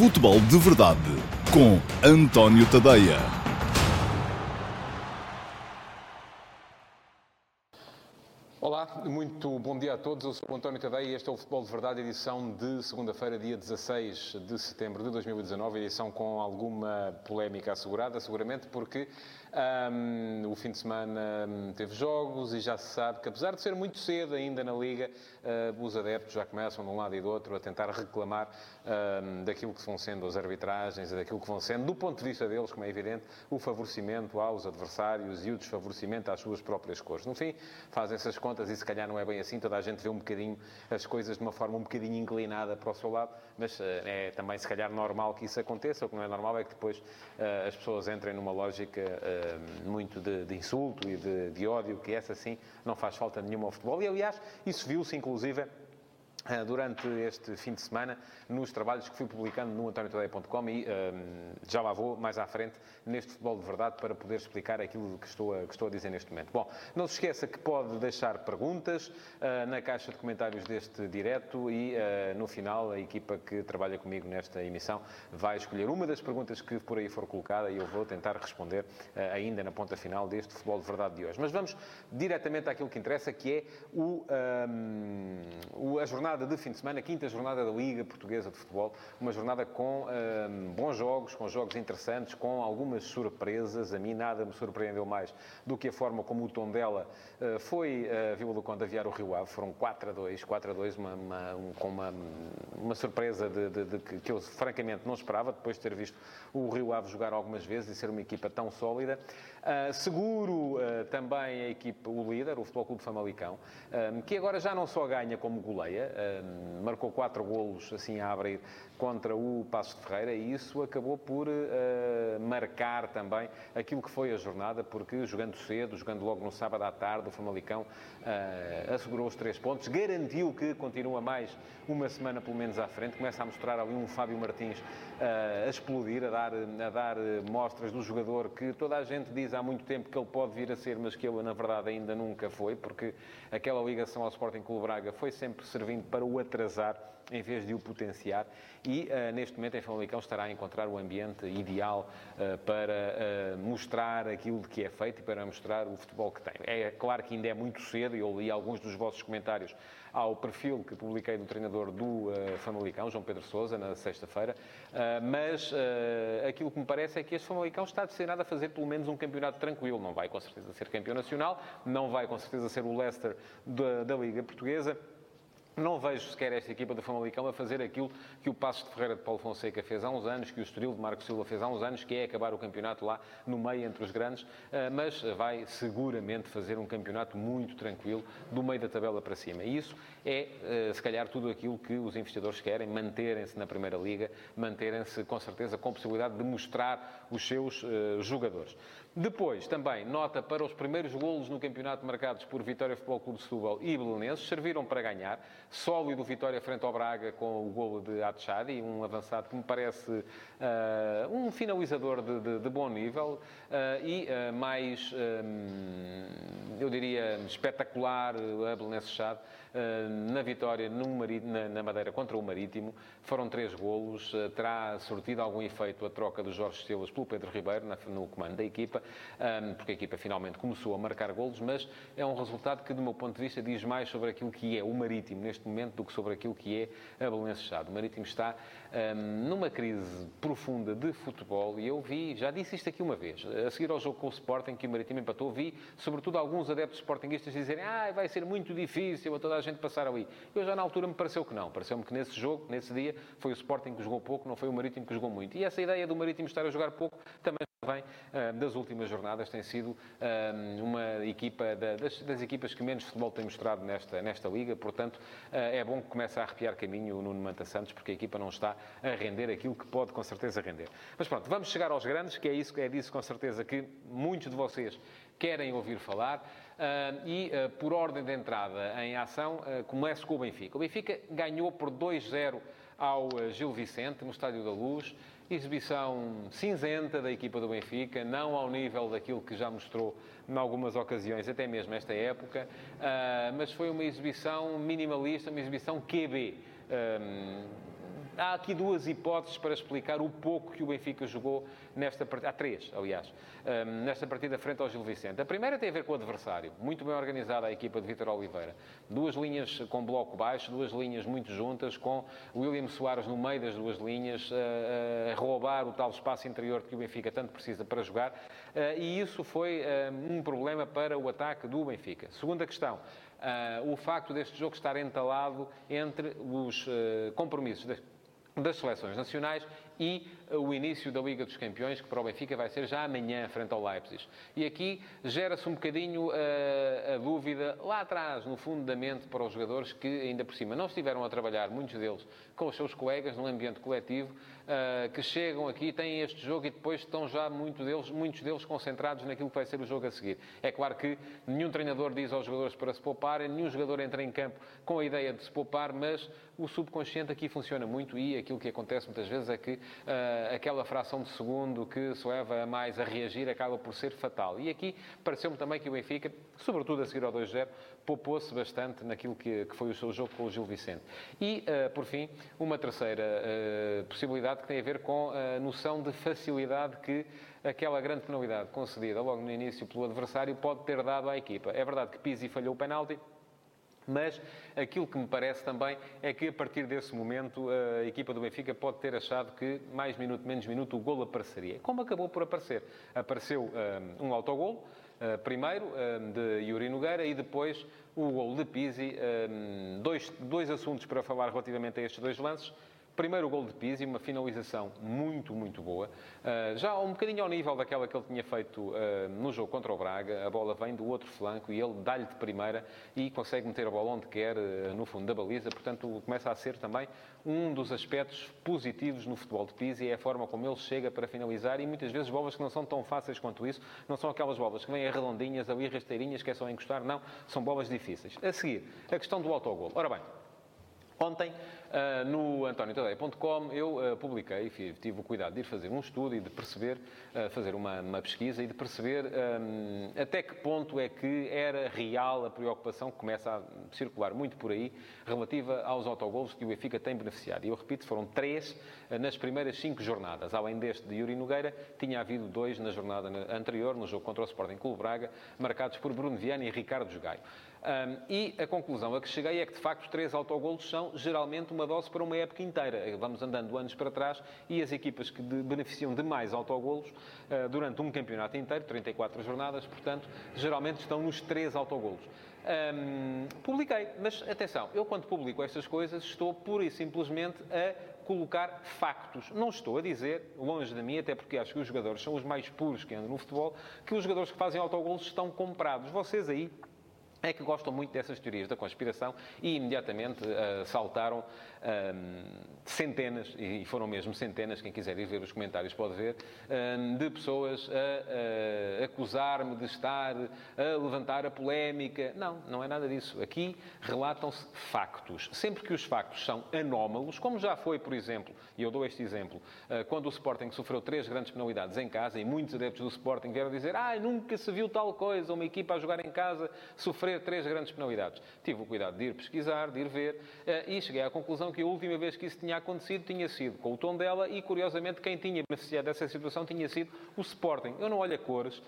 Futebol de Verdade com António Tadeia. Olá, muito bom dia a todos. Eu sou o António Tadeia e este é o Futebol de Verdade, edição de segunda-feira, dia 16 de setembro de 2019, edição com alguma polémica assegurada, seguramente porque um, o fim de semana teve jogos e já se sabe que, apesar de ser muito cedo ainda na Liga, uh, os adeptos já começam de um lado e do outro a tentar reclamar um, daquilo que vão sendo as arbitragens daquilo que vão sendo, do ponto de vista deles, como é evidente, o favorecimento aos adversários e o desfavorecimento às suas próprias cores. No fim, fazem essas contas e se calhar não é bem assim, toda a gente vê um bocadinho as coisas de uma forma um bocadinho inclinada para o seu lado, mas uh, é também se calhar normal que isso aconteça. O que não é normal é que depois uh, as pessoas entrem numa lógica eh, muito de, de, insulto e de, de ódio, que essa sim não faz falta nenhuma ao futebol. E aliás, isso viu-se inclusive eh, durante este fim de semana nos trabalhos que fui publicando no antoniotadeia.com e um, eh, já lá vou mais à frente neste Futebol de Verdade para poder explicar aquilo que estou a, que estou a dizer neste momento. Bom, não se esqueça que pode deixar perguntas uh, na caixa de comentários deste direto e uh, no final a equipa que trabalha comigo nesta emissão vai escolher uma das perguntas que por aí for colocada e eu vou tentar responder uh, ainda na ponta final deste Futebol de Verdade de hoje. Mas vamos diretamente àquilo que interessa, que é o, um, o a jornada jornada de fim de semana, quinta jornada da Liga Portuguesa de Futebol, uma jornada com um, bons jogos, com jogos interessantes, com algumas surpresas. A mim nada me surpreendeu mais do que a forma como o tom dela uh, foi a uh, Vila do Conde aviar o Rio Ave. Foram 4 a 2, 4 a 2, uma, uma, um, com uma, uma surpresa de, de, de, que, eu francamente não esperava, depois de ter visto o Rio Ave jogar algumas vezes e ser uma equipa tão sólida. Uh, seguro uh, também a equipa, o líder, o Futebol Clube Famalicão, uh, que agora já não só ganha como goleia, marcou quatro golos assim a abrir contra o Passos de Ferreira e isso acabou por marcar também aquilo que foi a jornada, porque jogando cedo, jogando logo no sábado à tarde, o Famalicão assegurou os três pontos, garantiu que continua mais uma semana pelo menos à frente, começa a mostrar ali um Fábio Martins a explodir, a dar, a dar mostras do jogador que toda a gente diz há muito tempo que ele pode vir a ser, mas que ele, na verdade, ainda nunca foi, porque aquela ligação ao Sporting Clube Braga foi sempre servindo para o atrasar em vez de o potenciar. E uh, neste momento em Famalicão estará a encontrar o ambiente ideal uh, para uh, mostrar aquilo que é feito e para mostrar o futebol que tem. É claro que ainda é muito cedo, e eu li alguns dos vossos comentários ao perfil que publiquei do treinador do Famalicão, João Pedro Sousa, na sexta-feira, mas aquilo que me parece é que este Famalicão está destinado a fazer pelo menos um campeonato tranquilo. Não vai com certeza ser campeão nacional, não vai com certeza ser o Leicester da, da Liga Portuguesa, não vejo sequer esta equipa do Famalicão a fazer aquilo que o Passos de Ferreira de Paulo Fonseca fez há uns anos, que o Estoril de Marco Silva fez há uns anos, que é acabar o campeonato lá no meio entre os grandes, eh, mas vai seguramente fazer um campeonato muito tranquilo do meio da tabela para cima. E isso é, eh, se calhar, tudo aquilo que os investidores querem, manterem-se na Primeira Liga, manterem-se com certeza com possibilidade de mostrar os seus eh, jogadores. Depois, também, nota para os primeiros golos no campeonato marcados por Vitória Futebol Clube de Setúbal e Belenenses, serviram para ganhar. Sólido Vitória frente ao Braga com o golo de Atchadi, um avançado que me parece uh, um finalizador de, de, de bom nível uh, e uh, mais, eu diria, espetacular a Belenenses Chade na vitória no na, na Madeira contra o Marítimo. Foram três golos, terá surtido algum efeito a troca de Jorge Estelas pelo Pedro Ribeiro no comando da equipa porque a equipa finalmente começou a marcar golos, mas é um resultado que, do meu ponto de vista, diz mais sobre aquilo que é o Marítimo neste momento do que sobre aquilo que é a Chade. O Marítimo está numa crise profunda de futebol e eu vi, já disse isto aqui uma vez, a seguir ao jogo com o Sporting, que o Marítimo empatou, vi, sobretudo, alguns adeptos sportinguistas dizerem ah, vai ser muito difícil a toda a gente passar ali. Eu já na altura me pareceu que não. Pareceu-me que nesse jogo, nesse dia, foi o Sporting que jogou pouco, não foi o Marítimo que jogou muito. E essa ideia do Marítimo estar a jogar pouco também vem uh, das últimas jornadas, tem sido uh, uma equipa da, das, das, equipas que menos futebol tem mostrado nesta, nesta liga, portanto uh, é bom que comece a arrepiar caminho o Nuno Manta Santos, porque a equipa não está a render aquilo que pode com certeza render. Mas pronto, vamos chegar aos grandes, que é isso é disso com certeza que muitos de vocês querem ouvir falar. E, uh, por ordem de entrada em ação, uh, começo com o Benfica. O Benfica ganhou por 2-0 ao Gil Vicente, no Estádio da Luz. Exibição cinzenta da equipa do Benfica, não ao nível daquilo que já mostrou em algumas ocasiões, até mesmo esta época, mas foi uma exibição minimalista, uma exibição QB. Há aqui duas hipóteses para explicar o pouco que o Benfica jogou nesta partida. Há três, aliás, um, nesta partida frente ao Gil Vicente. A primeira tem a ver com o adversário. Muito bem organizada a equipa de Vitor Oliveira. Duas linhas com bloco baixo, duas linhas muito juntas, com William Soares no meio das duas linhas, a, a roubar o tal espaço interior que o Benfica tanto precisa para jogar. Uh, e isso foi um, um problema para o ataque do Benfica. Segunda questão. Uh, o facto deste jogo estar entalado entre os uh, compromissos das seleções nacionais e o início da Liga dos Campeões, que para o Benfica vai ser já amanhã, frente ao Leipzig. E aqui gera-se um bocadinho a, eh, a dúvida lá atrás, no fundo da mente, para os jogadores que, ainda por cima, não estiveram a trabalhar, muitos deles, com os seus colegas, num ambiente coletivo, uh, que chegam aqui, têm este jogo e depois estão já muito deles, muitos deles concentrados naquilo que vai ser o jogo a seguir. É claro que nenhum treinador diz aos jogadores para se pouparem, nenhum jogador entra em campo com a ideia de se poupar, mas o subconsciente aqui funciona muito e aquilo que acontece muitas vezes é que uh, aquela fração de segundo que se leva mais a reagir acaba por ser fatal. E aqui pareceu-me também que o Benfica, sobretudo a seguir ao 2-0, poupou-se bastante naquilo que, que, foi o seu jogo com o Gil Vicente. E, uh, por fim, uma terceira uh, possibilidade que tem a ver com a noção de facilidade que aquela grande penalidade concedida logo no início pelo adversário pode ter dado à equipa. É verdade que Pizzi falhou o penalti, mas aquilo que me parece também é que a partir desse momento a equipa do Benfica pode ter achado que mais minuto, menos minuto, o gol apareceria. Como acabou por aparecer? Apareceu um, um autogol, uh, primeiro um, de Yuri Nogueira e depois o gol de Pizzi. Um, dois, dois assuntos para falar relativamente a estes dois lances. Primeiro gol de Pizzi, uma finalização muito, muito boa. Uh, já um bocadinho ao nível daquela que ele tinha feito uh, no jogo contra o Braga. A bola vem do outro flanco e ele dá-lhe de primeira e consegue meter a bola onde quer, uh, no fundo da baliza. Portanto, começa a ser também um dos aspectos positivos no futebol de Pizzi. É a forma como ele chega para finalizar e muitas vezes bolas que não são tão fáceis quanto isso. Não são aquelas bolas que vêm arredondinhas, ali rasteirinhas, que é só encostar. Não, são bolas difíceis. A seguir, a questão do autogol. Ora bem, Ontem, uh, no antoniotadeia.com, eu uh, publiquei, tive o cuidado de ir fazer um estudo e de perceber, uh, fazer uma, uma, pesquisa e de perceber um, até que ponto é que era real a preocupação que começa a circular muito por aí, relativa aos autogolos que o Benfica tem beneficiado. E eu repito, foram três nas primeiras cinco jornadas. Além deste de Yuri Nogueira, tinha havido dois na jornada anterior, no jogo contra o Sporting Clube Braga, marcados por Bruno Viana e Ricardo Jogaio. Um, e a conclusão a que cheguei é que, de facto, três autogolos são geralmente uma dose para uma época inteira. Vamos andando anos para trás e as equipas que de, beneficiam de mais autogolos uh, durante um campeonato inteiro, 34 jornadas, portanto, geralmente estão nos três autogolos. Um, publiquei, mas atenção, eu quando publico estas coisas estou pura e simplesmente a colocar factos. Não estou a dizer, longe de mim, até porque acho que os jogadores são os mais puros que andam no futebol, que os jogadores que fazem autogolos estão comprados. Vocês aí é que gostam muito dessas teorias da conspiração e imediatamente uh, saltaram uh, centenas, e foram mesmo centenas, quem quiser ir ver os comentários pode ver, uh, de pessoas a acusar-me de estar a levantar a polémica. Não, não é nada disso. Aqui relatam-se factos. Sempre que os factos são anómalos, como já foi, por exemplo, e eu dou este exemplo, quando o Sporting sofreu três grandes penalidades em casa e muitos adeptos do Sporting vieram dizer ah, nunca se viu tal coisa, uma equipa a jogar em casa sofrer sofrer três grandes penalidades. Tive o cuidado de ir pesquisar, de ir ver, eh, e cheguei à conclusão que a última vez que isso tinha acontecido tinha sido com o tom dela e, curiosamente, quem tinha beneficiado dessa situação tinha sido o Sporting. Eu não olho a cores,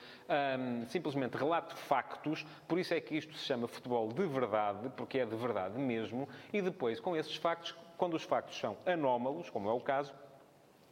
simplesmente relato factos, por isso é que isto se chama futebol de verdade, porque é de verdade mesmo, e depois, com esses factos, quando os factos são anómalos, como é o caso,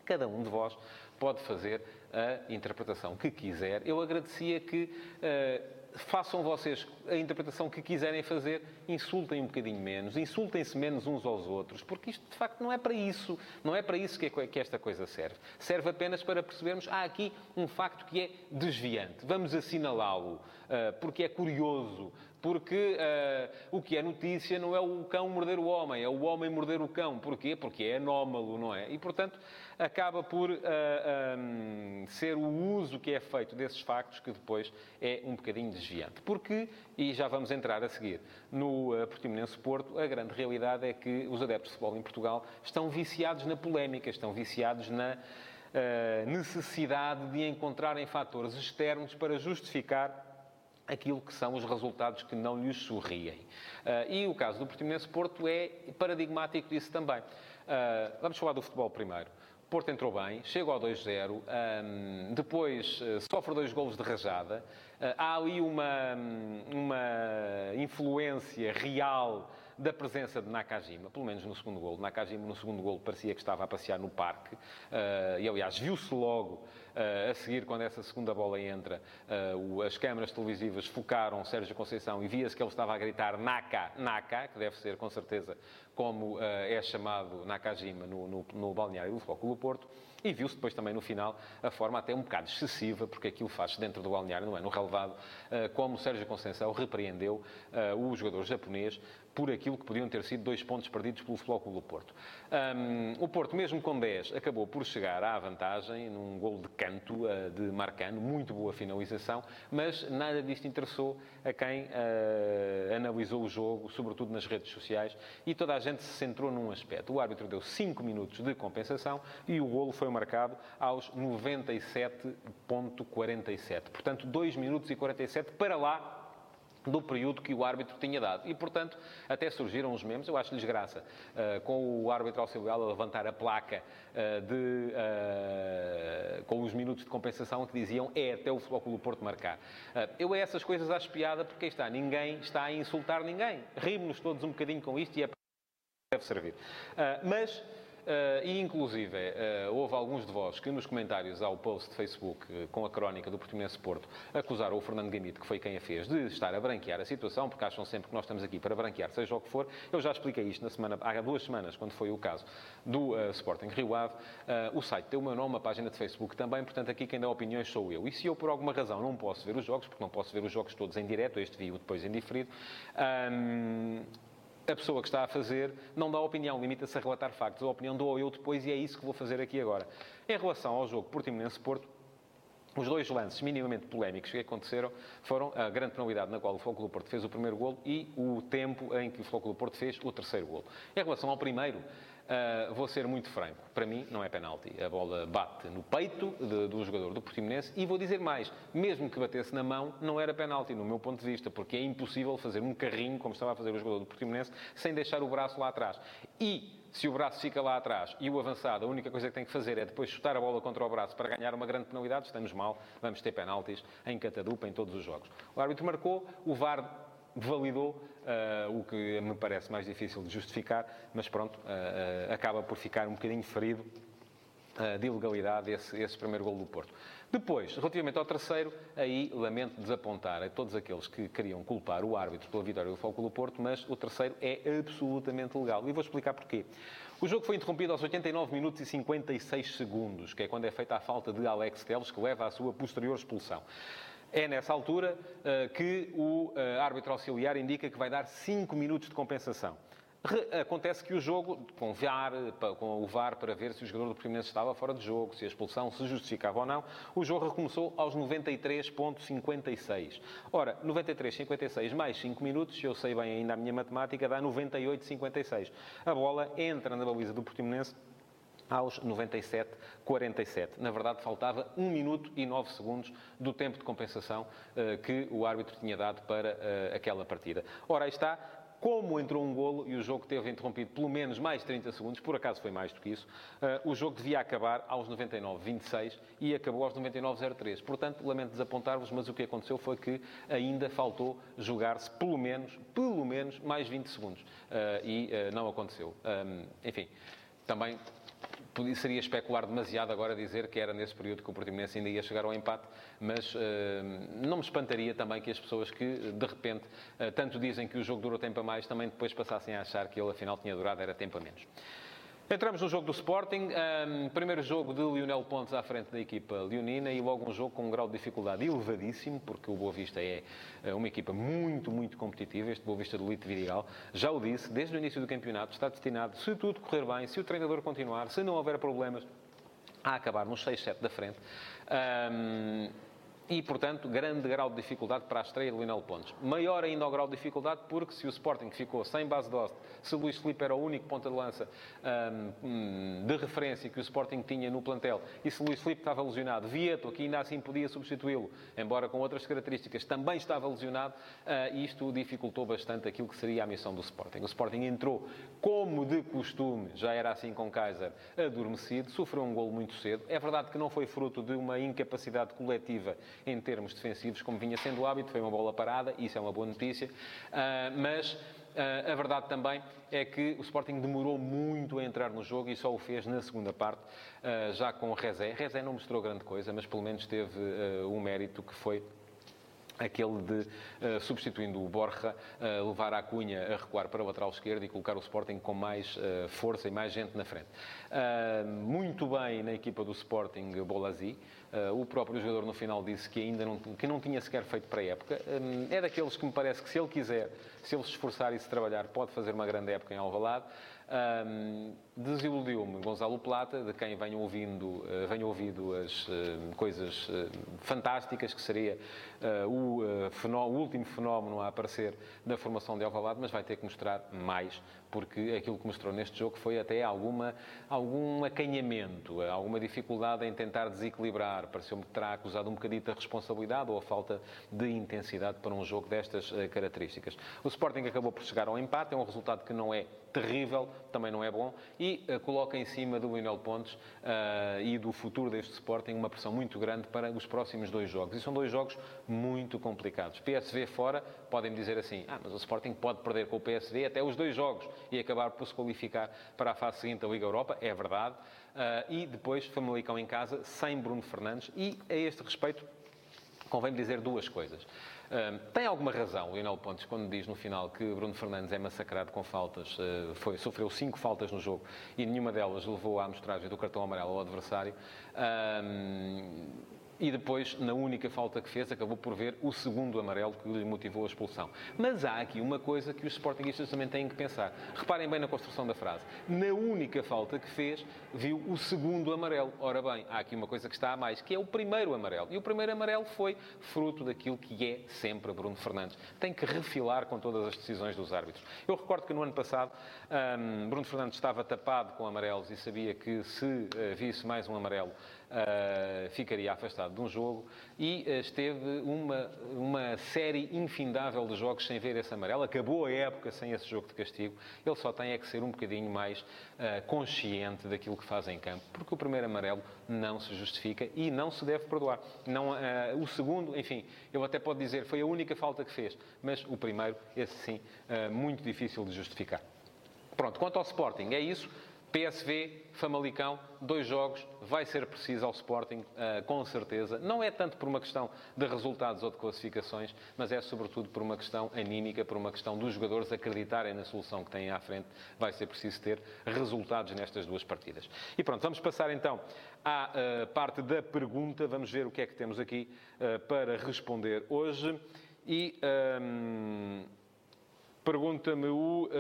cada um de vós pode fazer a interpretação que quiser. Eu agradecia que uh, façam vocês a interpretação que quiserem fazer, insultem um bocadinho menos, insultem-se menos uns aos outros, porque isto de facto não é para isso, não é para isso que, é, que esta coisa serve. Serve apenas para percebermos, há aqui um facto que é desviante, vamos assinalá-lo, uh, porque é curioso, porque uh, o que é notícia não é o cão morder o homem, é o homem morder o cão. Porquê? Porque é anómalo, não é? E, portanto, acaba por uh, ah, um, ser o uso que é feito desses factos que depois é um bocadinho desviante. Porque, e já vamos entrar a seguir, no uh, Portimonense Porto, a grande realidade é que os adeptos de futebol em Portugal estão viciados na polémica, estão viciados na necessidade de encontrarem fatores externos para justificar aquilo que são os resultados que não lhes sorriem. Uh, e o caso do Portimonense Porto é paradigmático disso também. Uh, vamos falar do futebol primeiro. Porto entrou bem, chega ao 2-0, um, depois uh, sofre dois golos de rajada. Há ali uma, uma influência real da presença de Nakajima, pelo menos no segundo golo. Nakajima, no segundo golo, parecia que estava a passear no parque. Uh, e, aliás, viu-se logo uh, a seguir, quando essa segunda bola entra, uh, as câmaras televisivas focaram Sérgio Conceição e via-se que ele estava a gritar Naka, Naka, que deve ser, com certeza, como é chamado Nakajima no, no, no balneário do Futebol Porto. E viu-se depois também no final a forma até um bocado excessiva, porque aquilo faz dentro do balneário, não é? No relevado, como Sérgio Conceição repreendeu o jogador japonês por aquilo que podiam ter sido dois pontos perdidos pelo Futebol do Porto. Um, o Porto, mesmo com 10, acabou por chegar à vantagem num gol de canto uh, de Marcano, muito boa finalização, mas nada disto interessou a quem uh, analisou o jogo, sobretudo nas redes sociais, e toda a gente se centrou num aspecto. O árbitro deu 5 minutos de compensação e o golo foi marcado aos 97.47. Portanto, 2 minutos e 47 para lá do período que o árbitro tinha dado. E, portanto, até surgiram os memes, eu acho-lhes graça, uh, com o árbitro auxiliar a levantar a placa uh, de, uh, com os minutos de compensação que diziam é até o Futebol Clube Porto marcar. eu a essas coisas acho piada porque está, ninguém está a insultar ninguém. Rimos-nos todos um bocadinho com isto e é deve servir. mas e, inclusive, uh, houve alguns de vós que nos comentários ao post de Facebook uh, com a crónica do Portimonense Porto acusaram o Fernando Gamito, que foi quem a fez, de estar a branquear a situação, porque acham sempre que nós estamos aqui para branquear, seja o que for. Eu já expliquei isto na semana, há duas semanas, quando foi o caso do Sporting Rio Ave. o site tem o meu nome, a página de Facebook também, portanto, aqui quem dá opiniões sou eu. E se eu, por alguma razão, não posso ver os jogos, porque não posso ver os jogos todos em direto, este vi depois em diferido, um, a pessoa que está a fazer não dá opinião, limita-se a relatar factos. A opinião dou eu depois e é isso que vou fazer aqui agora. Em relação ao jogo Portimonense-Porto, os dois lances minimamente polémicos que aconteceram foram a grande penalidade na qual o do Porto fez o primeiro golo e o tempo em que o do Porto fez o terceiro golo. Em relação ao primeiro, Uh, vou ser muito franco. Para mim, não é penalti. A bola bate no peito de, do jogador do Portimonense e vou dizer mais. Mesmo que batesse na mão, não era penalti, no meu ponto de vista, porque é impossível fazer um carrinho, como estava a fazer o jogador do Portimonense, sem deixar o braço lá atrás. E se o braço fica lá atrás e o avançado, a única coisa que tem que fazer é depois chutar a bola contra o braço para ganhar uma grande penalidade, estamos mal, vamos ter penaltis em catadupa em todos os jogos. O árbitro marcou, o VAR validou, uh, o que me parece mais difícil de justificar, mas pronto, uh, acaba por ficar um bocadinho ferido de ilegalidade esse, esse primeiro gol do Porto. Depois, relativamente ao terceiro, aí lamento desapontar a todos aqueles que queriam culpar o árbitro pela vitória do Foco do Porto, mas o terceiro é absolutamente legal. E vou explicar porquê. O jogo foi interrompido aos 89 minutos e 56 segundos, que é quando é feita a falta de Alex Teles, que leva à sua posterior expulsão. É nessa altura uh, que o uh, árbitro auxiliar indica que vai dar 5 minutos de compensação. Acontece que o jogo, com, VAR, com o VAR para ver se o jogador do Primeiro estava fora de jogo, se a expulsão se justificava ou não, o jogo recomeçou aos 93.56. Ora, 93.56 mais 5 minutos, eu sei bem ainda a minha matemática, dá 98.56. A bola entra na baliza do Portimonense aos 97-47. Na verdade, faltava 1 minuto e 9 segundos do tempo de compensação uh, que o árbitro tinha dado para uh, aquela partida. Ora, aí está. Como entrou um golo e o jogo teve interrompido pelo menos mais 30 segundos, por acaso foi mais do que isso, uh, o jogo devia acabar aos 99-26 e acabou aos 99-03. Portanto, lamento desapontar-vos, mas o que aconteceu foi que ainda faltou jogar-se pelo menos, pelo menos, mais 20 segundos. e não aconteceu. Um, enfim, também seria especular demasiado agora dizer que era nesse período que o Portimonense ainda ia chegar ao empate, mas uh, não me espantaria também que as pessoas que, de repente, uh, tanto dizem que o jogo durou tempo a mais, também depois passassem a achar que ele, afinal, tinha durado era tempo a menos. Entramos no jogo do Sporting. Um, primeiro jogo de Lionel Pontes à frente da equipa leonina e logo um jogo com um grau de dificuldade elevadíssimo, porque o Boa Vista é eh, uma equipa muito, muito competitiva. Este Boa Vista do Lito Vidigal, já o disse, desde o início do campeonato, está destinado, se tudo correr bem, se o treinador continuar, se não houver problemas, a acabar nos 6-7 da frente. Um, e, portanto, grande grau de dificuldade para a estreia de Lionel Pontes. Maior ainda o grau de dificuldade porque se o Sporting ficou sem base de hoste, se Luís Filipe era o único ponta de lança um, de referência que o Sporting tinha no plantel e se Luís Filipe estava lesionado, Vieto, que ainda assim podia substituí-lo, embora com outras características, também estava lesionado, uh, isto dificultou bastante aquilo que seria a missão do Sporting. O Sporting entrou, como de costume, já era assim com Kaiser, adormecido, sofreu um golo muito cedo. É verdade que não foi fruto de uma incapacidade coletiva em termos defensivos, como vinha sendo o hábito, foi uma bola parada, isso é uma boa notícia, uh, mas Uh, a verdade também é que o Sporting demorou muito a entrar no jogo e só o fez na segunda parte, uh, já com o Rezé. Rezé não mostrou grande coisa, mas pelo menos teve um mérito que foi aquele de, uh, substituindo o Borja, uh, levar a Cunha a recuar para o lateral esquerdo e colocar o Sporting com mais uh, força e mais gente na frente. muito bem na equipa do Sporting Bolazzi. o próprio jogador no final disse que ainda não, que não tinha sequer feito para a época. é daqueles que me parece que se ele quiser, se ele se esforçar e se trabalhar, pode fazer uma grande época em Alvalade. Um, Desiludiu-me Gonzalo Plata, de quem venho ouvindo, uh, venho ouvido as uh, coisas uh, fantásticas, que seria o, o, último fenómeno a aparecer na formação de Alvalade, mas vai ter que mostrar mais, porque aquilo que mostrou neste jogo foi até alguma, algum acanhamento, alguma dificuldade em tentar desequilibrar. Pareceu-me que terá acusado um bocadito a responsabilidade ou a falta de intensidade para um jogo destas características. O Sporting acabou por chegar ao empate, é um resultado que não é terrível, também não é bom, e uh, coloca em cima do Lionel Pontes uh, e do futuro deste Sporting uma pressão muito grande para os próximos dois jogos. E são dois jogos muito complicados. PSV fora, podem dizer assim, ah, mas o Sporting pode perder com o PSV até os dois jogos e acabar por se qualificar para a fase seguinte da Liga Europa, é verdade. Uh, e depois Famalicão em casa, sem Bruno Fernandes. E a este respeito, convém dizer duas coisas tem alguma razão Lionel Pontes quando diz no final que Bruno Fernandes é massacrado com faltas, uh, foi, sofreu cinco faltas no jogo e nenhuma delas levou à amostragem do cartão amarelo ao adversário. Um, e depois, na única falta que fez, acabou por ver o segundo amarelo que lhe motivou a expulsão. Mas há aqui uma coisa que os sportinguistas também têm que pensar. Reparem bem na construção da frase. Na única falta que fez, viu o segundo amarelo. Ora bem, há aqui uma coisa que está a mais, que é o primeiro amarelo. E o primeiro amarelo foi fruto daquilo que é sempre Bruno Fernandes. Tem que refilar com todas as decisões dos árbitros. Eu recordo que no ano passado, hum, Bruno Fernandes estava tapado com amarelos e sabia que se uh, visse mais um amarelo, uh, ficaria afastado de um jogo e uh, esteve uma, uma série infindável de jogos sem ver esse amarelo. Acabou a época sem esse jogo de castigo. Ele só tem é que ser um bocadinho mais uh, consciente daquilo que faz em campo, porque o primeiro amarelo não se justifica e não se deve perdoar. Não, o segundo, enfim, eu até pode dizer foi a única falta que fez, mas o primeiro, esse sim, muito difícil de justificar. Pronto, quanto ao Sporting, é isso. PSV, Famalicão, dois jogos, vai ser preciso ao Sporting, uh, com certeza. Não é tanto por uma questão de resultados ou de classificações, mas é sobretudo por uma questão anímica, por uma questão dos jogadores acreditarem na solução que têm à frente. Vai ser preciso ter resultados nestas duas partidas. E pronto, vamos passar então à uh, parte da pergunta. Vamos ver o que é que temos aqui uh, para responder hoje. E. Um, ehm, Pergunta-me o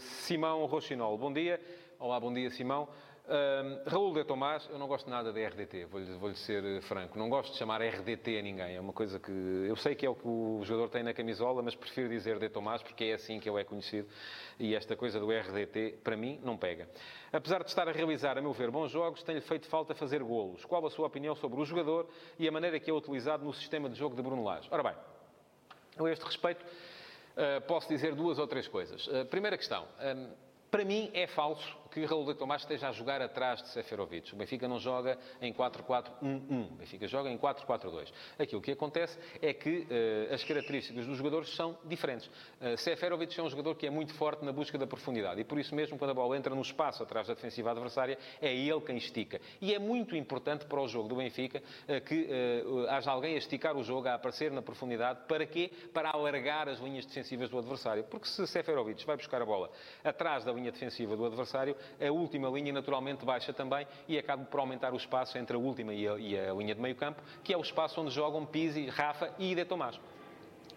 Simão Rochinol. Bom dia. Olá, bom dia, Simão. Uh, Raul de Tomás, eu não gosto nada de RDT, vou-lhe vou ser eh, franco. Não gosto de chamar RDT a ninguém. É uma coisa que. Eu sei que é o que o jogador tem na camisola, mas prefiro dizer de Tomás porque é assim que ele é conhecido. E esta coisa do RDT, para mim, não pega. Apesar de estar a realizar, a meu ver, bons jogos, tem-lhe feito falta fazer golos. Qual a sua opinião sobre o jogador e a maneira que é utilizado no sistema de jogo de Bruno Lage? Ora bem, a este respeito, uh, posso dizer duas ou três coisas. Uh, primeira questão. Para mim é falso que Raul de Tomás esteja a jogar atrás de Seferovic. O Benfica não joga em 4-4-1-1. O Benfica joga em 4-4-2. Aquilo que acontece é que uh, as características dos jogadores são diferentes. Uh, Seferovic é um jogador que é muito forte na busca da profundidade e por isso mesmo quando a bola entra no espaço atrás da defensiva adversária é ele quem estica. E é muito importante para o jogo do Benfica uh, que haja alguém a esticar o jogo, a aparecer na profundidade. Para quê? Para alargar as linhas defensivas do adversário. Porque se Seferovic vai buscar a bola atrás da linha defensiva do adversário, a última linha naturalmente baixa também e acaba por aumentar o espaço entre a última e a, e a linha de meio campo, que é o espaço onde jogam Pizzi, Rafa e De Tomás.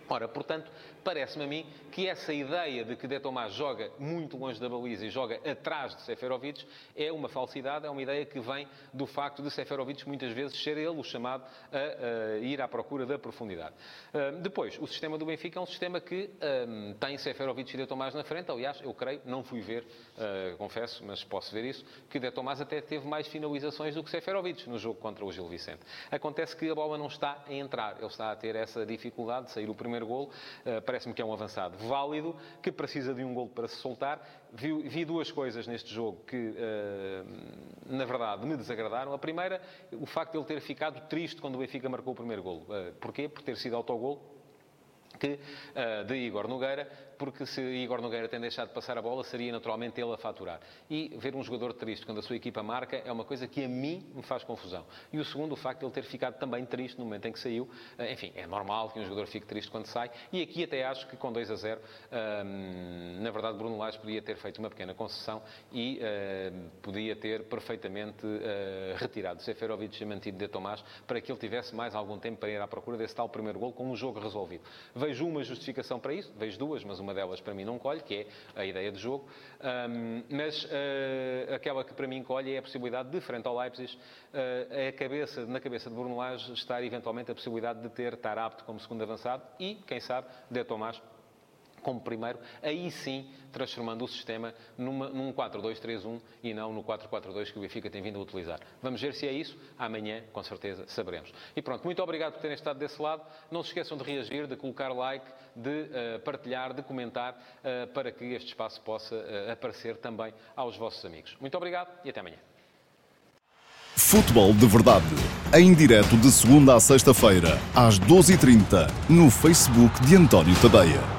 Ora, portanto, parece-me a mim que essa ideia de que De Tomás joga muito longe da baliza e joga atrás de Seferovic é uma falsidade, é uma ideia que vem do facto de Seferovic muitas vezes ser ele o chamado a, a ir à procura da profundidade. Uh, depois, o sistema do Benfica é um sistema que um, tem Seferovic e De Tomás na frente. Aliás, eu creio, não fui ver, uh, confesso, mas posso ver isso, que De Tomás até teve mais finalizações do que Seferovic no jogo contra o Gil Vicente. Acontece que a bola não está a entrar, ele está a ter essa dificuldade de sair o primeiro primeiro golo. Uh, Parece-me que é um avançado válido, que precisa de um golo para se soltar. Vi, vi duas coisas neste jogo que, uh, na verdade, me desagradaram. A primeira, o facto de ele ter ficado triste quando o Benfica marcou o primeiro golo. Uh, porquê? Por ter sido autogolo que, de Igor Nogueira, porque se Igor Nogueira tem deixado de passar a bola, seria naturalmente ele a faturar. E ver um jogador triste quando a sua equipa marca é uma coisa que a mim me faz confusão. E o segundo, o facto de ele ter ficado também triste no momento em que saiu. Eh, enfim, é normal que um jogador fique triste quando sai. E aqui até acho que com 2 a 0, hum, na verdade, Bruno Lage podia ter feito uma pequena concessão e hum, podia ter perfeitamente uh, retirado Seferovic e mantido de Tomás para que ele tivesse mais algum tempo para ir à procura desse tal primeiro gol com um jogo resolvido. Vejo uma justificação para isso, vejo duas, mas uma uma delas para mim não colhe, que é a ideia de jogo, um, mas uh, aquela que para mim colhe é a possibilidade de, frente ao Leipzig, uh, a cabeça, na cabeça de Bruno Lage estar eventualmente a possibilidade de ter estar apto como segundo avançado e, quem sabe, de Tomás como primeiro, aí sim transformando o sistema numa, num 4-2-3-1 e não no 4-4-2 que o Benfica tem vindo a utilizar. Vamos ver se é isso. Amanhã, com certeza, saberemos. E pronto, muito obrigado por terem estado desse lado. Não se esqueçam de reagir, de colocar like, de uh, partilhar, de comentar, uh, para que este espaço possa uh, aparecer também aos vossos amigos. Muito obrigado e até amanhã. Futebol de Verdade, em direto de segunda a sexta-feira, às 12h30, no Facebook de António Tadeia.